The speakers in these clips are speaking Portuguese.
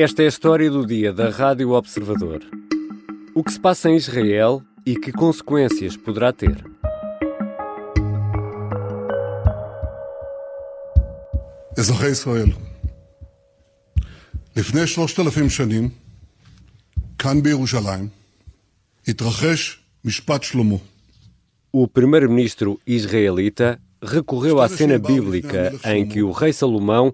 Esta é a história do dia da Rádio Observador. O que se passa em Israel e que consequências poderá ter. אזרחי ישראל, לפני שלושת אלפים שנים, כאן בירושלים, התרחש משפט שלמה. O primeiro-ministro israelita recorreu à cena bíblica em que o rei Salomão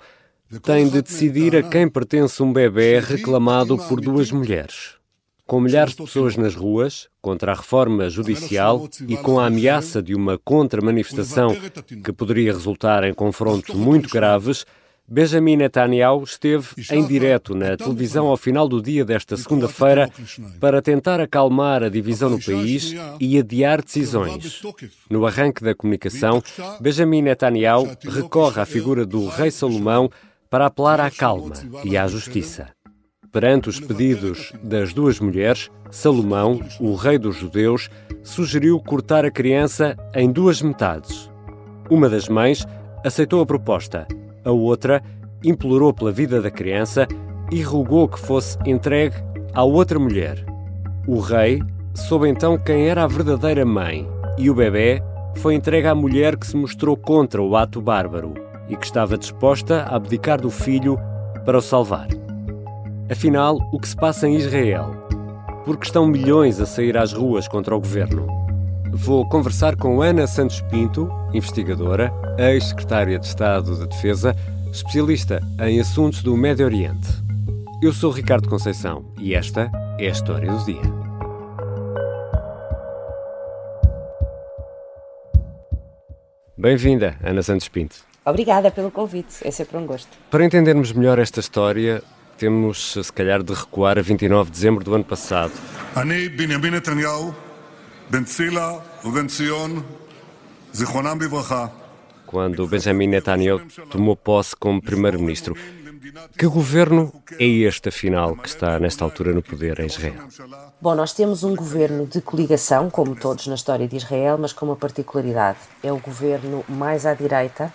tem de decidir a quem pertence um bebê reclamado por duas mulheres. Com milhares de pessoas nas ruas, contra a reforma judicial e com a ameaça de uma contra-manifestação que poderia resultar em confrontos muito graves, Benjamin Netanyahu esteve em direto na televisão ao final do dia desta segunda-feira para tentar acalmar a divisão no país e adiar decisões. No arranque da comunicação, Benjamin Netanyahu recorre à figura do rei Salomão para apelar à calma e à justiça. Perante os pedidos das duas mulheres, Salomão, o rei dos judeus, sugeriu cortar a criança em duas metades. Uma das mães aceitou a proposta, a outra implorou pela vida da criança e rogou que fosse entregue à outra mulher. O rei soube então quem era a verdadeira mãe e o bebê foi entregue à mulher que se mostrou contra o ato bárbaro e que estava disposta a abdicar do filho para o salvar. Afinal, o que se passa em Israel? Porque estão milhões a sair às ruas contra o governo? Vou conversar com Ana Santos Pinto, investigadora, ex-secretária de Estado de Defesa, especialista em assuntos do Médio Oriente. Eu sou Ricardo Conceição e esta é a história do dia. Bem-vinda, Ana Santos Pinto. Obrigada pelo convite, é sempre um gosto. Para entendermos melhor esta história, temos se calhar de recuar a 29 de dezembro do ano passado. Ani Benjamin Netanyahu, Quando Benjamin Netanyahu tomou posse como primeiro-ministro, que governo é este, afinal, que está nesta altura no poder em Israel? Bom, nós temos um governo de coligação, como todos na história de Israel, mas com uma particularidade. É o governo mais à direita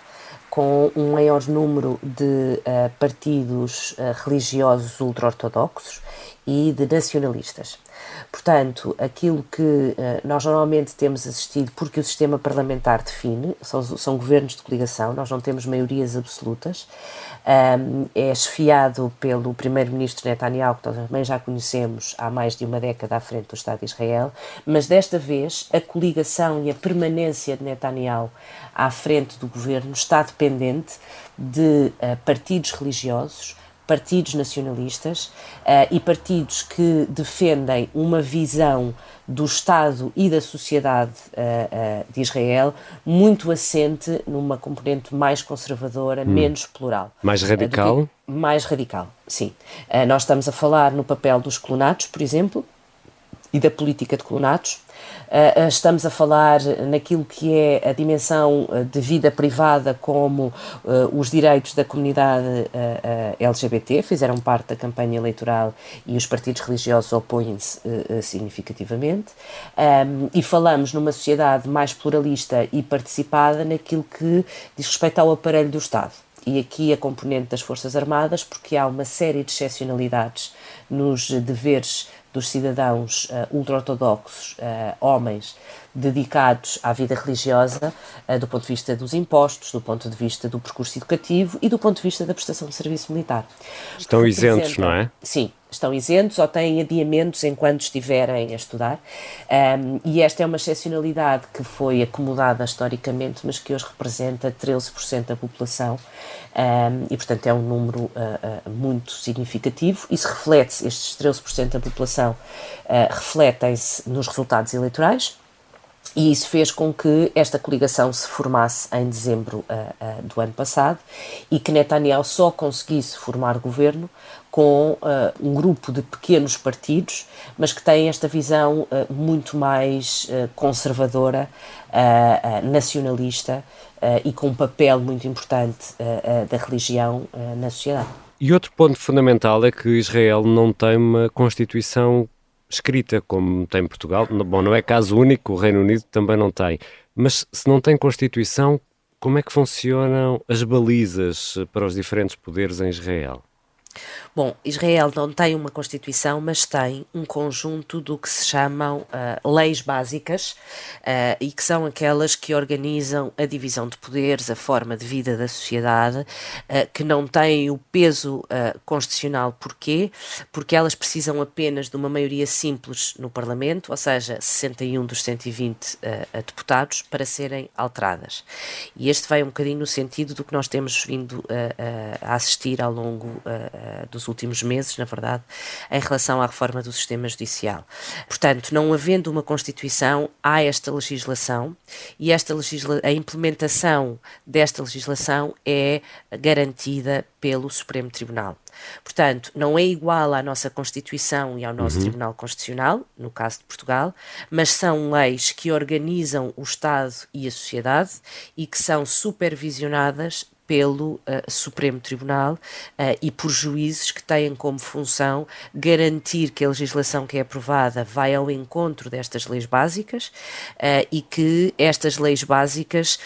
com um maior número de uh, partidos uh, religiosos ultra-ortodoxos e de nacionalistas. Portanto, aquilo que uh, nós normalmente temos assistido, porque o sistema parlamentar define, são, são governos de coligação, nós não temos maiorias absolutas, um, é esfiado pelo primeiro-ministro Netanyahu, que também já conhecemos há mais de uma década à frente do Estado de Israel, mas desta vez a coligação e a permanência de Netanyahu à frente do governo está dependente de uh, partidos religiosos partidos nacionalistas uh, e partidos que defendem uma visão do Estado e da sociedade uh, uh, de Israel muito assente numa componente mais conservadora, hum. menos plural. Mais radical? Mais radical, sim. nós estamos a falar no papel dos colonatos, por exemplo, e da política de colonatos. Uh, estamos a falar naquilo que é a dimensão de vida privada, como os direitos da comunidade LGBT, fizeram parte da campanha eleitoral e os partidos religiosos opõem-se significativamente. E falamos numa sociedade mais pluralista e participada naquilo que diz respeito ao aparelho do Estado e aqui a componente das Forças Armadas, porque há uma série de excepcionalidades nos deveres dos cidadãos uh, ultra-ortodoxos, uh, homens, dedicados à vida religiosa, uh, do ponto de vista dos impostos, do ponto de vista do percurso educativo e do ponto de vista da prestação de serviço militar. Estão isentos, não é? Sim, estão isentos ou têm adiamentos enquanto estiverem a estudar. Um, e esta é uma excepcionalidade que foi acomodada historicamente, mas que hoje representa 13% da população. Um, e, portanto, é um número uh, uh, muito significativo. Isso reflete-se, estes 13% da população uh, refletem-se nos resultados eleitorais. E isso fez com que esta coligação se formasse em dezembro uh, uh, do ano passado e que Netanyahu só conseguisse formar governo com uh, um grupo de pequenos partidos, mas que têm esta visão muito mais conservadora, nacionalista e com um papel muito importante da religião na sociedade. E outro ponto fundamental é que Israel não tem uma Constituição escrita, como tem Portugal. Bom, não é caso único, o Reino Unido também não tem. Mas se não tem Constituição, como é que funcionam as balizas para os diferentes poderes em Israel? Bom, Israel não tem uma Constituição, mas tem um conjunto do que se chamam uh, leis básicas uh, e que são aquelas que organizam a divisão de poderes, a forma de vida da sociedade, uh, que não têm o peso constitucional. Porquê? Porque elas precisam apenas de uma maioria simples no Parlamento, ou seja, 61 dos 120 deputados, para serem alteradas. E este vai um bocadinho no sentido do que nós temos vindo a assistir ao longo dos nos últimos meses, na verdade, em relação à reforma do sistema judicial. Portanto, não havendo uma Constituição, há esta legislação e esta legisla a implementação desta legislação é garantida pelo Supremo Tribunal. Portanto, não é igual à nossa Constituição e ao nosso uhum. Tribunal Constitucional, no caso de Portugal, mas são leis que organizam o Estado e a sociedade e que são supervisionadas pelo uh, Supremo Tribunal uh, e por juízes que têm como função garantir que a legislação que é aprovada vai ao encontro destas leis básicas uh, e que estas leis básicas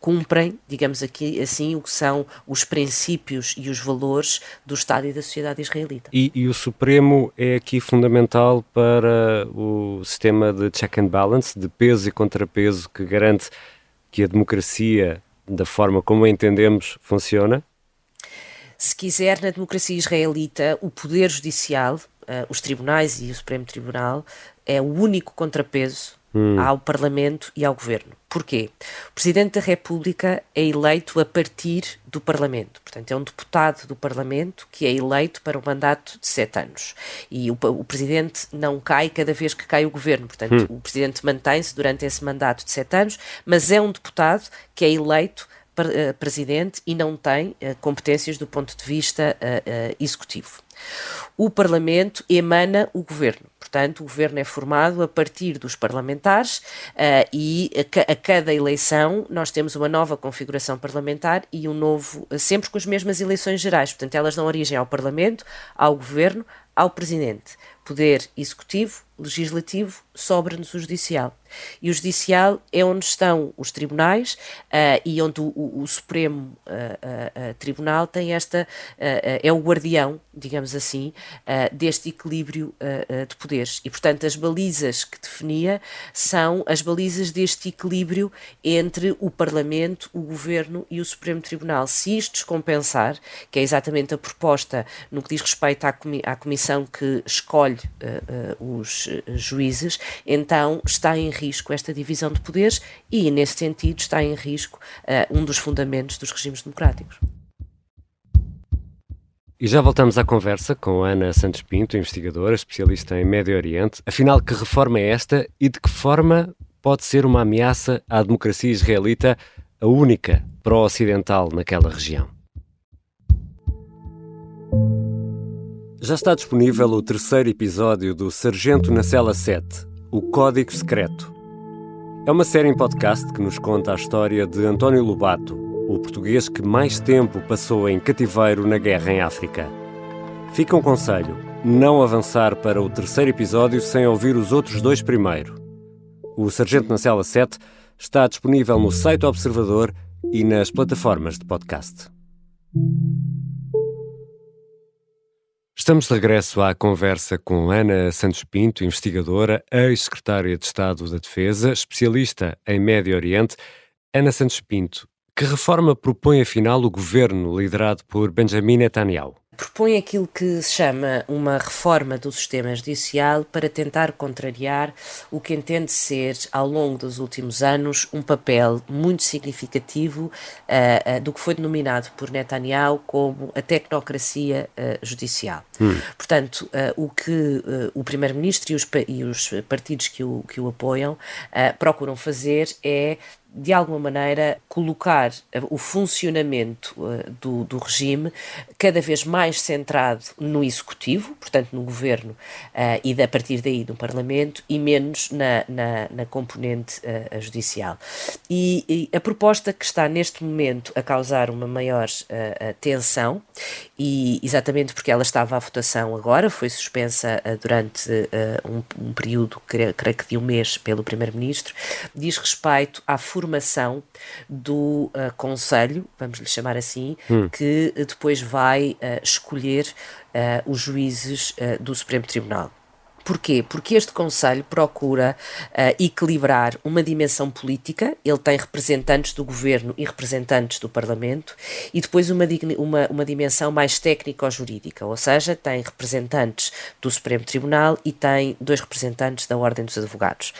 cumprem, digamos aqui assim, o que são os princípios e os valores do Estado e da sociedade israelita. E, e o Supremo é aqui fundamental para o sistema de check and balance, de peso e contrapeso que garante que a democracia da forma como a entendemos funciona? Se quiser, na democracia israelita, o poder judicial, uh, os tribunais e o Supremo Tribunal, é o único contrapeso hum. ao Parlamento e ao Governo. Porquê? O Presidente da República é eleito a partir do Parlamento. Portanto, é um deputado do Parlamento que é eleito para um mandato de sete anos. E o, o Presidente não cai cada vez que cai o Governo. Portanto, hum. o Presidente mantém-se durante esse mandato de sete anos, mas é um deputado que é eleito presidente e não tem uh, competências do ponto de vista uh, executivo. O Parlamento emana o governo, portanto, o governo é formado a partir dos parlamentares e a, a, cada eleição nós temos uma nova configuração parlamentar e um novo, sempre com as mesmas eleições gerais, portanto, elas dão origem ao Parlamento, ao governo, ao presidente. Poder executivo, legislativo, sobra-nos o judicial. E o judicial é onde estão os tribunais uh, e onde o, o, o Supremo uh, uh, Tribunal tem esta, é o guardião, digamos assim, deste equilíbrio de poderes. E, portanto, as balizas que definia são as balizas deste equilíbrio entre o Parlamento, o Governo e o Supremo Tribunal. Se isto descompensar, que é exatamente a proposta no que diz respeito à, comi à comissão que escolhe os juízes, então está em risco esta divisão de poderes e, nesse sentido, está em risco um dos fundamentos dos regimes democráticos. E já voltamos à conversa com Ana Santos Pinto, investigadora, especialista em Médio Oriente. Afinal, que reforma é esta e de que forma pode ser uma ameaça à democracia israelita, a única pró-ocidental naquela região? Já está disponível o terceiro episódio do Sargento na Cela 7, O Código Secreto. É uma série em podcast que nos conta a história de António Lobato, o português que mais tempo passou em cativeiro na guerra em África. Fica um conselho: não avançar para o terceiro episódio sem ouvir os outros dois primeiro. O Sargento na Cela 7 está disponível no site Observador e nas plataformas de podcast. Estamos de regresso à conversa com Ana Santos Pinto, investigadora, ex-secretária de Estado da Defesa, especialista em Médio Oriente. Ana Santos Pinto, que reforma propõe afinal o governo liderado por Benjamin Netanyahu? Propõe aquilo que se chama uma reforma do sistema judicial para tentar contrariar o que entende ser, ao longo dos últimos anos, um papel muito significativo uh, uh, do que foi denominado por Netanyahu como a tecnocracia uh, judicial. Hum. Portanto, o que o Primeiro-Ministro e os, e os partidos que o, que o apoiam procuram fazer é de alguma maneira, colocar o funcionamento uh, do, do, regime cada vez mais centrado no executivo, portanto, no governo, uh, e a partir daí no Parlamento, e menos na, na, na componente uh, judicial. E, e, a proposta que está neste momento a causar uma maior tensão, e exatamente porque ela estava à votação agora, foi suspensa durante um, um, período, creio que de um mês, pelo Primeiro-Ministro, diz respeito à formação formação do uh, Conselho, vamos lhe chamar assim, hum. que depois vai uh, escolher uh, os juízes do Supremo Tribunal. Porquê? Porque este Conselho procura uh, equilibrar uma dimensão política, ele tem representantes do governo e representantes do Parlamento, e depois uma, uma, uma dimensão mais técnico-jurídica, ou seja, tem representantes do Supremo Tribunal e tem dois representantes da Ordem dos Advogados.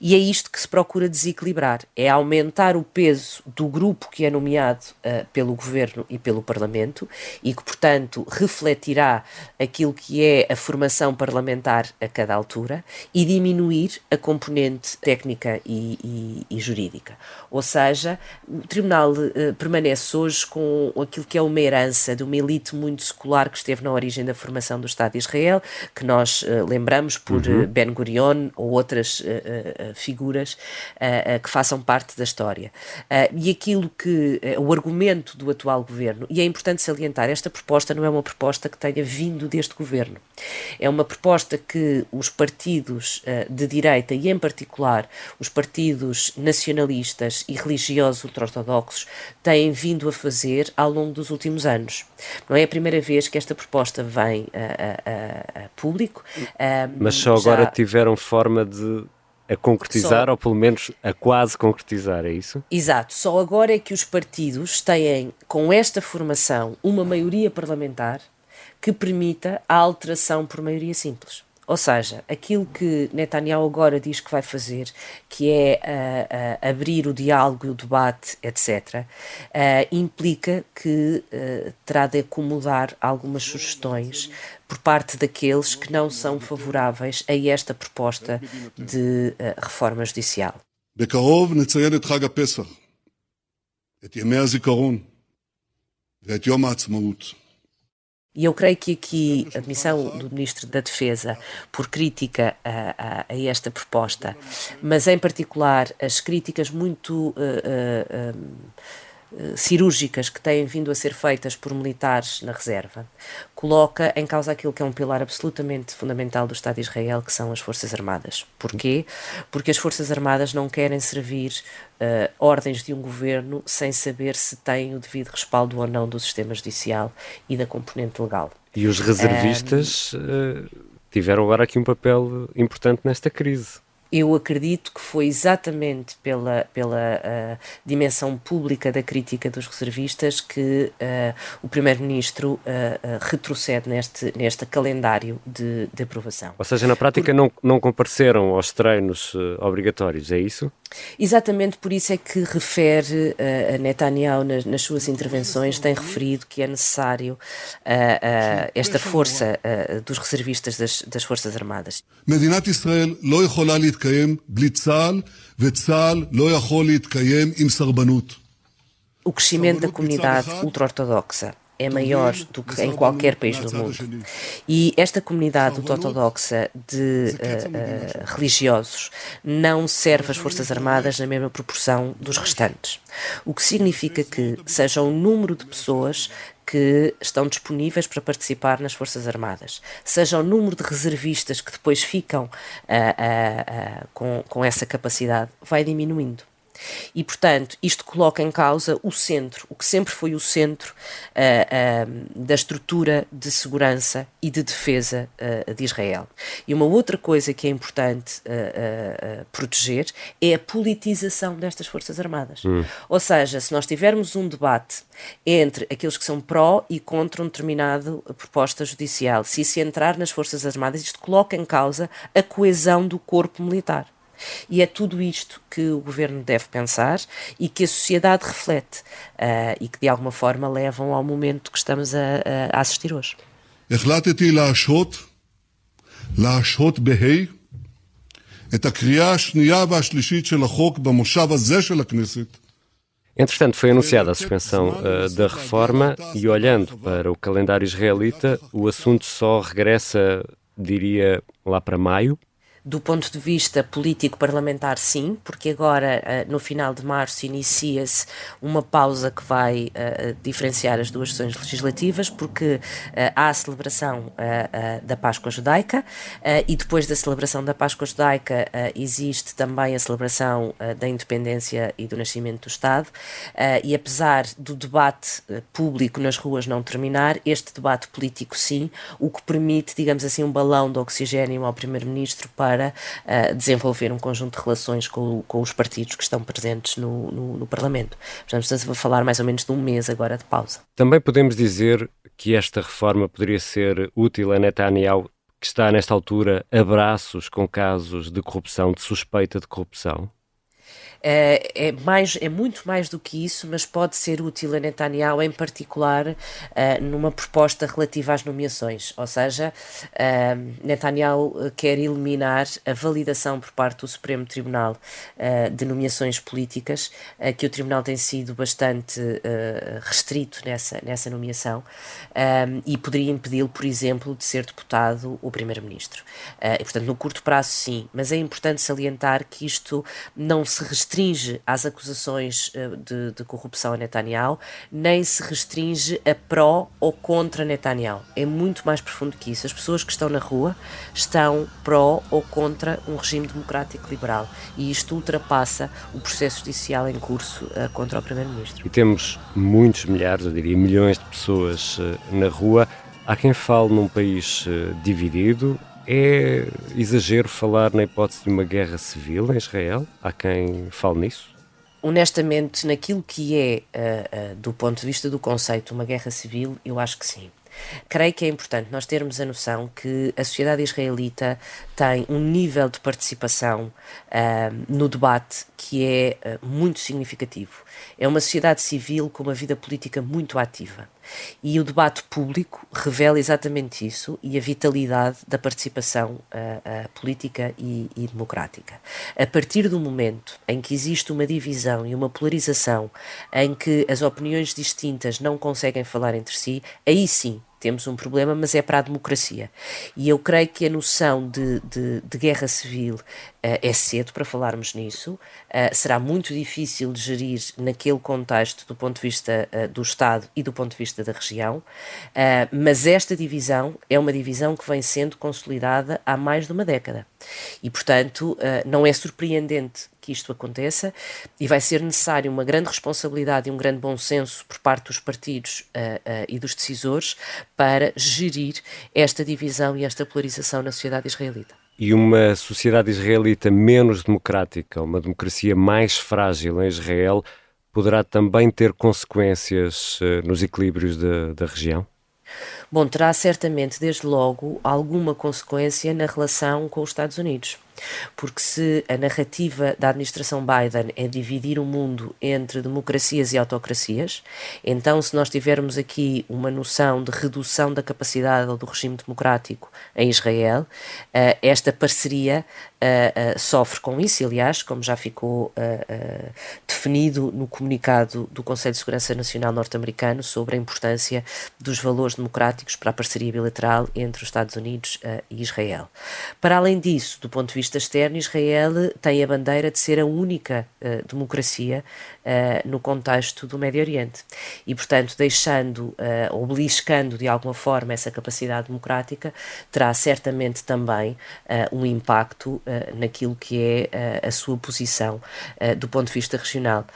E é isto que se procura desequilibrar: é aumentar o peso do grupo que é nomeado uh, pelo governo e pelo Parlamento e que, portanto, refletirá aquilo que é a formação parlamentar cada altura e diminuir a componente técnica e, e, e jurídica. Ou seja, o Tribunal uh, permanece hoje com aquilo que é uma herança de uma elite muito secular que esteve na origem da formação do Estado de Israel, que nós uh, lembramos por uhum. Ben Gurion ou outras figuras que façam parte da história. e aquilo que o argumento do atual governo, e é importante salientar, esta proposta não é uma proposta que tenha vindo deste governo. É uma proposta que os partidos uh, de direita e, em particular, os partidos nacionalistas e religiosos ultra-ortodoxos têm vindo a fazer ao longo dos últimos anos. Não é a primeira vez que esta proposta vem a, a, a público. Mas só já... agora tiveram forma de a concretizar, só... ou pelo menos a quase concretizar, é isso? Exato. Só agora é que os partidos têm, com esta formação, uma maioria parlamentar que permita a alteração por maioria simples. Ou seja, aquilo que Netanyahu agora diz que vai fazer, que é uh, uh, abrir o diálogo, o debate, etc., uh, implica que terá de acomodar algumas sugestões por parte daqueles que não são favoráveis a esta proposta de reforma judicial. בקרוב נציין את חג הפסח, את ימי הזיכרון ואת יום העצמאות. e eu creio que aqui a admissão do Ministro da Defesa por crítica a, a, a esta proposta, mas em particular as críticas muito uh, uh, uh, cirúrgicas que têm vindo a ser feitas por militares na reserva, coloca em causa aquilo que é um pilar absolutamente fundamental do Estado de Israel, que são as Forças Armadas. Porquê? Porque as Forças Armadas não querem servir uh, ordens de um governo sem saber se têm o devido respaldo ou não do sistema judicial e da componente legal. E os reservistas um, uh, tiveram agora aqui um papel importante nesta crise. Eu acredito que foi exatamente pela, pela uh, dimensão pública da crítica dos reservistas que uh, o Primeiro-Ministro uh, retrocede neste, neste calendário de, de aprovação. Ou seja, na prática Por... não, não compareceram aos treinos obrigatórios, é isso? Exatamente por isso é que refere uh, a Netanyahu nas, nas, suas intervenções, tem referido que é necessário uh, uh, esta força dos reservistas das, das Forças Armadas. מדינת ישראל לא יכולה להתקיים בלי צה"ל, וצה"ל לא יכול להתקיים עם סרבנות. O crescimento da comunidade ultra-ortodoxa é maior do que em qualquer país do mundo. E esta comunidade ortodoxa de uh, uh, religiosos não serve as Forças Armadas na mesma proporção dos restantes. O que significa que seja o número de pessoas que estão disponíveis para participar nas Forças Armadas, seja o número de reservistas que depois ficam uh, com, com essa capacidade, vai diminuindo. E, portanto, isto coloca em causa o centro, o que sempre foi o centro uh, uh, da estrutura de segurança e de defesa uh, de Israel. E uma outra coisa que é importante proteger é a politização destas Forças Armadas. Hum. Ou seja, se nós tivermos um debate entre aqueles que são pró e contra um determinado proposta judicial, se isso entrar nas Forças Armadas, isto coloca em causa a coesão do corpo militar. E é tudo isto que o governo deve pensar e que a sociedade reflete uh, e que de alguma forma levam ao momento que estamos a, a assistir hoje. החלטתי להשהות, להשהות בה' את הקריאה השנייה והשלישית של החוק במושב הזה של הכנסת. Entretanto, foi anunciada a suspensão uh, da reforma e, olhando para o calendário israelita, o assunto só regressa, diria, lá para maio, do ponto de vista político-parlamentar, sim, porque agora, eh, no final de março, inicia-se uma pausa que vai uh, diferenciar as duas sessões legislativas, porque há a celebração da Páscoa Judaica e depois da celebração da Páscoa Judaica existe também a celebração da independência e do nascimento do Estado. e apesar do debate público nas ruas não terminar, este debate político, sim, o que permite, digamos assim, um balão de oxigênio ao Primeiro-Ministro para desenvolver um conjunto de relações com, com, os partidos que estão presentes no, no, no Parlamento. Portanto, estamos a falar mais ou menos de um mês agora de pausa. Também podemos dizer que esta reforma poderia ser útil a Netanyahu, que está nesta altura a braços com casos de corrupção, de suspeita de corrupção? É, é, mais, é muito mais do que isso, mas pode ser útil a Netanyahu, em particular, uh, numa proposta relativa às nomeações. Ou seja, uh, Netanyahu quer eliminar a validação por parte do Supremo Tribunal de nomeações políticas, que o Tribunal tem sido bastante restrito nessa, nessa nomeação, e poderia impedi-lo, por exemplo, de ser deputado o Primeiro-Ministro. portanto, no curto prazo, sim, mas é importante salientar que isto não se restringe restringe às acusações eh, de, de, corrupção a Netanyahu, nem se restringe a pró ou contra Netanyahu. É muito mais profundo que isso. As pessoas que estão na rua estão pró ou contra um regime democrático liberal e isto ultrapassa o processo judicial em curso uh, contra o Primeiro-Ministro. E temos muitos milhares, eu diria milhões de pessoas uh, na rua. Há quem fale num país dividido, é exagero falar na hipótese de uma guerra civil em Israel? Há quem fale nisso? Honestamente, naquilo que é, uh, uh, do ponto de vista do conceito, uma guerra civil, eu acho que sim. Creio que é importante nós termos a noção que a sociedade israelita tem um nível de participação uh, no debate que é uh, muito significativo. É uma sociedade civil com uma vida política muito ativa. E o debate público revela exatamente isso e a vitalidade da participação uh, política e, e, democrática. A partir do momento em que existe uma divisão e uma polarização, em que as opiniões distintas não conseguem falar entre si, aí sim temos um problema, mas é para a democracia. E eu creio que a noção de, de, de guerra civil uh, é cedo para falarmos nisso, uh, será muito difícil de gerir naquele contexto do ponto de vista uh, do Estado e do ponto de vista da região, mas esta divisão é uma divisão que vem sendo consolidada há mais de uma década. E, portanto, não é surpreendente que isto aconteça e vai ser necessário uma grande responsabilidade e um grande bom senso por parte dos partidos uh, uh, e dos decisores para gerir esta divisão e esta polarização na sociedade israelita. E uma sociedade israelita menos democrática, uma democracia mais frágil em Israel, poderá também ter consequências uh, nos equilíbrios de, da região? Bom, terá certamente, desde logo, alguma consequência na relação com os Estados Unidos. Porque se a narrativa da administração Biden é dividir o mundo entre democracias e autocracias, então se nós tivermos aqui uma noção de redução da capacidade do regime democrático em Israel, eh, esta parceria eh, eh, sofre com isso, aliás, como já ficou definido no comunicado do Conselho de Segurança Nacional norte-americano sobre a importância dos valores democráticos para a parceria bilateral entre os Estados Unidos e Israel. Para além disso, do ponto de vista externo, Israel tem a bandeira de ser a única uh, democracia uh, no contexto do Médio Oriente. E, portanto, deixando uh, ou beliscando de alguma forma essa capacidade democrática, terá certamente também um impacto naquilo que é a sua posição do ponto de vista regional.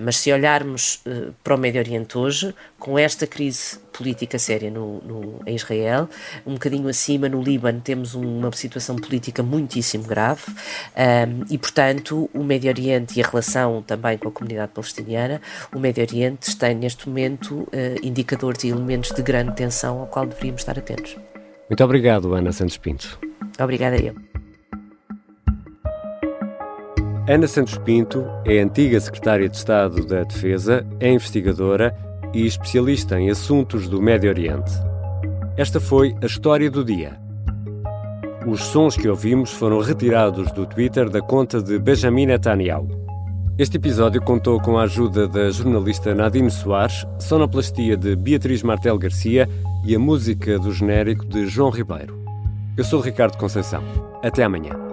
mas se olharmos para o Médio Oriente hoje, com esta crise política séria no, no, em Israel, um bocadinho acima no Líbano temos uma situação política muitíssimo grave um, e, portanto, o Médio Oriente e a relação também com a comunidade palestiniana, o Médio Oriente tem neste momento uh, indicadores e elementos de grande tensão ao qual deveríamos estar atentos. Muito obrigado, Ana Santos Pinto. Obrigada eu. Ana Santos Pinto é antiga secretária de Estado da Defesa, é investigadora e especialista em assuntos do Médio Oriente. Esta foi a história do dia. Os sons que ouvimos foram retirados do Twitter da conta de Benjamin Netanyahu. Este episódio contou com a ajuda da jornalista Nadine Soares, sonoplastia de Beatriz Martel Garcia e a música do genérico de João Ribeiro. Eu sou Ricardo Conceição. Até amanhã.